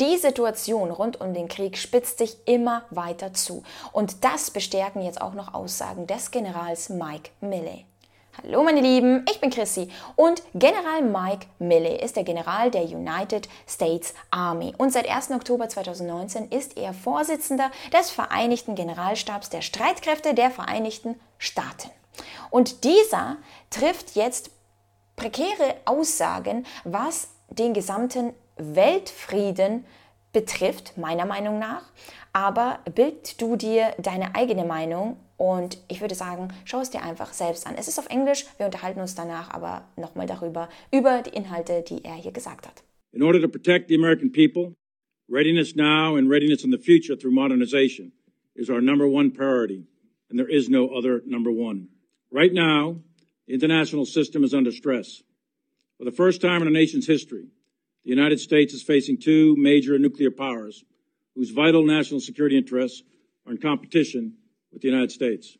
Die Situation rund um den Krieg spitzt sich immer weiter zu. Und das bestärken jetzt auch noch Aussagen des Generals Mike Milley. Hallo meine Lieben, ich bin Chrissy und General Mike Milley ist der General der United States Army und seit 1. Oktober 2019 ist er Vorsitzender des Vereinigten Generalstabs der Streitkräfte der Vereinigten Staaten. Und dieser trifft jetzt prekäre Aussagen, was den gesamten Weltfrieden betrifft, meiner Meinung nach. Aber bild du dir deine eigene Meinung und ich würde sagen, schau es dir einfach selbst an. Es ist auf Englisch, wir unterhalten uns danach aber nochmal darüber, über die Inhalte, die er hier gesagt hat. In order to protect the American people, readiness now and readiness in the future through modernization is our number one priority, and there is no other number one. Right now, the international system is under stress. For the first time in our nation's history, the United States is facing two major nuclear powers whose vital national security interests are in competition with the United States.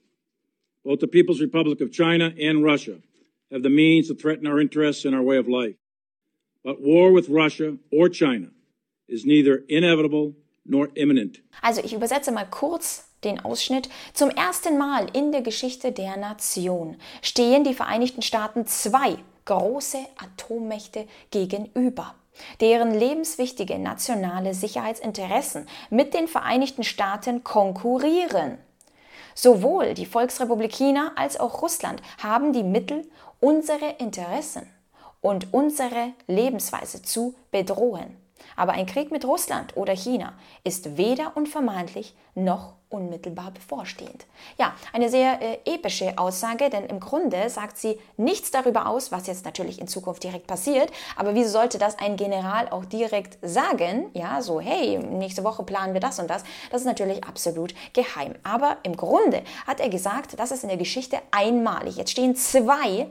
Both the People's Republic of China and Russia have the means to threaten our interests and our way of life. But war with Russia or China is neither inevitable nor imminent. Also ich übersetze mal kurz den Ausschnitt. Zum ersten Mal in der Geschichte der Nation stehen die Vereinigten Staaten zwei große Atommächte gegenüber deren lebenswichtige nationale Sicherheitsinteressen mit den Vereinigten Staaten konkurrieren. Sowohl die Volksrepublik China als auch Russland haben die Mittel, unsere Interessen und unsere Lebensweise zu bedrohen. Aber ein Krieg mit Russland oder China ist weder unvermeidlich noch unmittelbar bevorstehend. Ja, eine sehr äh, epische Aussage, denn im Grunde sagt sie nichts darüber aus, was jetzt natürlich in Zukunft direkt passiert. Aber wieso sollte das ein General auch direkt sagen? Ja, so, hey, nächste Woche planen wir das und das. Das ist natürlich absolut geheim. Aber im Grunde hat er gesagt, das ist in der Geschichte einmalig. Jetzt stehen zwei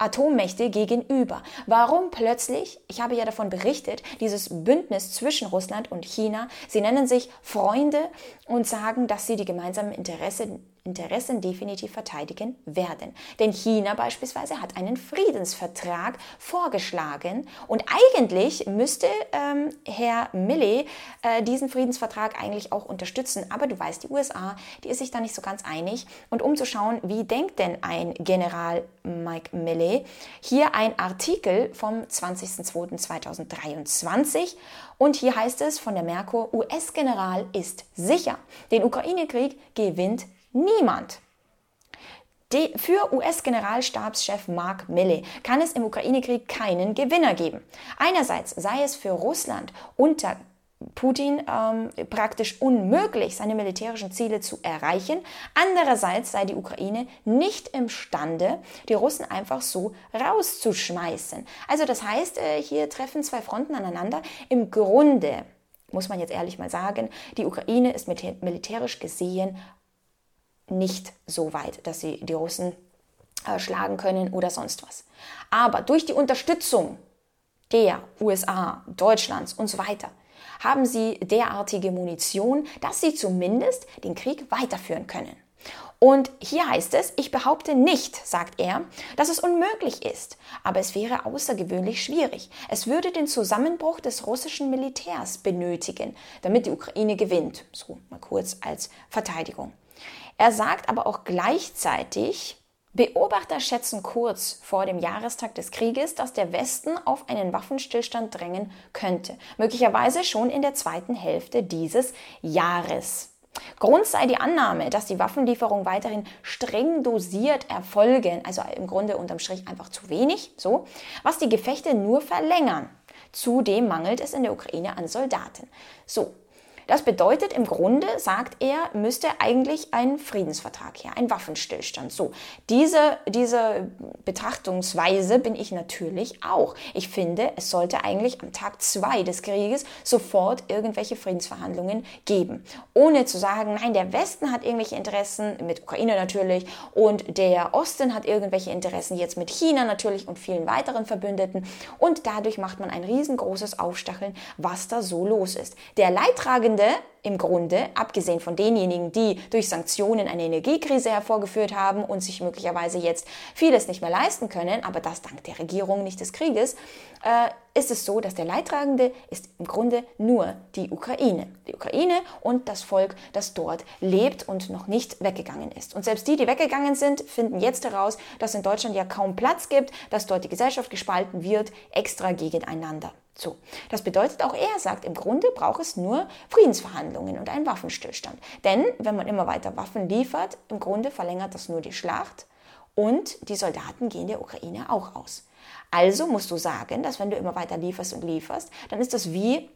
Atommächte gegenüber. Warum plötzlich, ich habe ja davon berichtet, dieses Bündnis zwischen Russland und China, sie nennen sich Freunde und sagen, dass sie die gemeinsamen Interessen Interessen definitiv verteidigen werden. Denn China beispielsweise hat einen Friedensvertrag vorgeschlagen und eigentlich müsste ähm, Herr Milley äh, diesen Friedensvertrag eigentlich auch unterstützen. Aber du weißt, die USA, die ist sich da nicht so ganz einig. Und um zu schauen, wie denkt denn ein General Mike Milley, hier ein Artikel vom 20.02.2023 und hier heißt es von der Merkur, US-General ist sicher. Den Ukraine-Krieg gewinnt Niemand. Die, für US-Generalstabschef Mark Milley kann es im Ukraine-Krieg keinen Gewinner geben. Einerseits sei es für Russland unter Putin ähm, praktisch unmöglich, seine militärischen Ziele zu erreichen. Andererseits sei die Ukraine nicht imstande, die Russen einfach so rauszuschmeißen. Also das heißt, äh, hier treffen zwei Fronten aneinander. Im Grunde muss man jetzt ehrlich mal sagen, die Ukraine ist militärisch gesehen nicht so weit, dass sie die Russen äh, schlagen können oder sonst was. Aber durch die Unterstützung der USA, Deutschlands und so weiter haben sie derartige Munition, dass sie zumindest den Krieg weiterführen können. Und hier heißt es, ich behaupte nicht, sagt er, dass es unmöglich ist, aber es wäre außergewöhnlich schwierig. Es würde den Zusammenbruch des russischen Militärs benötigen, damit die Ukraine gewinnt. So mal kurz als Verteidigung. Er sagt aber auch gleichzeitig, Beobachter schätzen kurz vor dem Jahrestag des Krieges, dass der Westen auf einen Waffenstillstand drängen könnte, möglicherweise schon in der zweiten Hälfte dieses Jahres. Grund sei die Annahme, dass die Waffenlieferungen weiterhin streng dosiert erfolgen, also im Grunde unterm Strich einfach zu wenig, so, was die Gefechte nur verlängern. Zudem mangelt es in der Ukraine an Soldaten. So, das bedeutet im Grunde, sagt er, müsste eigentlich ein Friedensvertrag her, ein Waffenstillstand. So, diese, diese Betrachtungsweise bin ich natürlich auch. Ich finde, es sollte eigentlich am Tag zwei des Krieges sofort irgendwelche Friedensverhandlungen geben. Ohne zu sagen, nein, der Westen hat irgendwelche Interessen, mit Ukraine natürlich, und der Osten hat irgendwelche Interessen jetzt mit China natürlich und vielen weiteren Verbündeten. Und dadurch macht man ein riesengroßes Aufstacheln, was da so los ist. Der Leidtragende 있는데? Im Grunde, abgesehen von denjenigen, die durch Sanktionen eine Energiekrise hervorgeführt haben und sich möglicherweise jetzt vieles nicht mehr leisten können, aber das dank der Regierung, nicht des Krieges, äh, ist es so, dass der Leidtragende ist im Grunde nur die Ukraine. Die Ukraine und das Volk, das dort lebt und noch nicht weggegangen ist. Und selbst die, die weggegangen sind, finden jetzt heraus, dass in Deutschland ja kaum Platz gibt, dass dort die Gesellschaft gespalten wird, extra gegeneinander. So. Das bedeutet, auch er sagt, im Grunde braucht es nur Friedensverhandlungen und einen Waffenstillstand. Denn wenn man immer weiter Waffen liefert, im Grunde verlängert das nur die Schlacht und die Soldaten gehen der Ukraine auch aus. Also musst du sagen, dass wenn du immer weiter lieferst und lieferst, dann ist das wie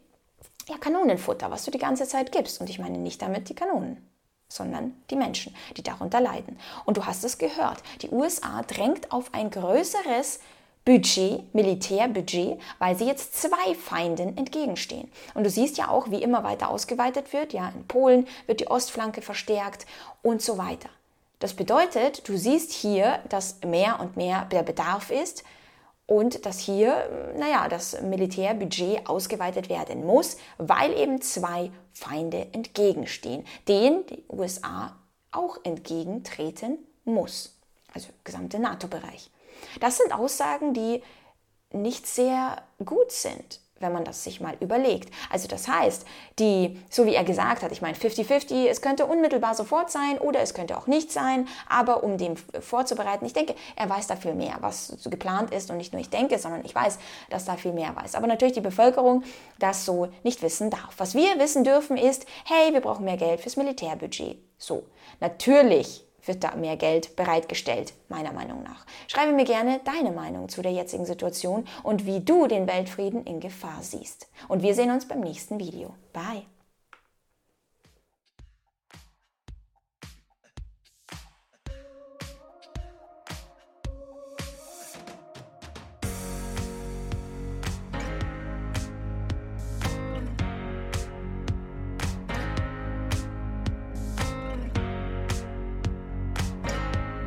ja, Kanonenfutter, was du die ganze Zeit gibst. Und ich meine nicht damit die Kanonen, sondern die Menschen, die darunter leiden. Und du hast es gehört, die USA drängt auf ein größeres Budget, Militärbudget, weil sie jetzt zwei Feinden entgegenstehen. Und du siehst ja auch, wie immer weiter ausgeweitet wird. Ja, in Polen wird die Ostflanke verstärkt und so weiter. Das bedeutet, du siehst hier, dass mehr und mehr der Bedarf ist und dass hier, naja, das Militärbudget ausgeweitet werden muss, weil eben zwei Feinde entgegenstehen, denen die USA auch entgegentreten muss. Also gesamte NATO-Bereich. Das sind Aussagen, die nicht sehr gut sind wenn man das sich mal überlegt. Also das heißt, die, so wie er gesagt hat, ich meine 50-50, es könnte unmittelbar sofort sein oder es könnte auch nicht sein, aber um dem vorzubereiten, ich denke, er weiß da viel mehr, was geplant ist und nicht nur ich denke, sondern ich weiß, dass da viel mehr weiß. Aber natürlich die Bevölkerung das so nicht wissen darf. Was wir wissen dürfen ist, hey, wir brauchen mehr Geld fürs Militärbudget. So, natürlich wird da mehr Geld bereitgestellt, meiner Meinung nach. Schreibe mir gerne deine Meinung zu der jetzigen Situation und wie du den Weltfrieden in Gefahr siehst. Und wir sehen uns beim nächsten Video. Bye!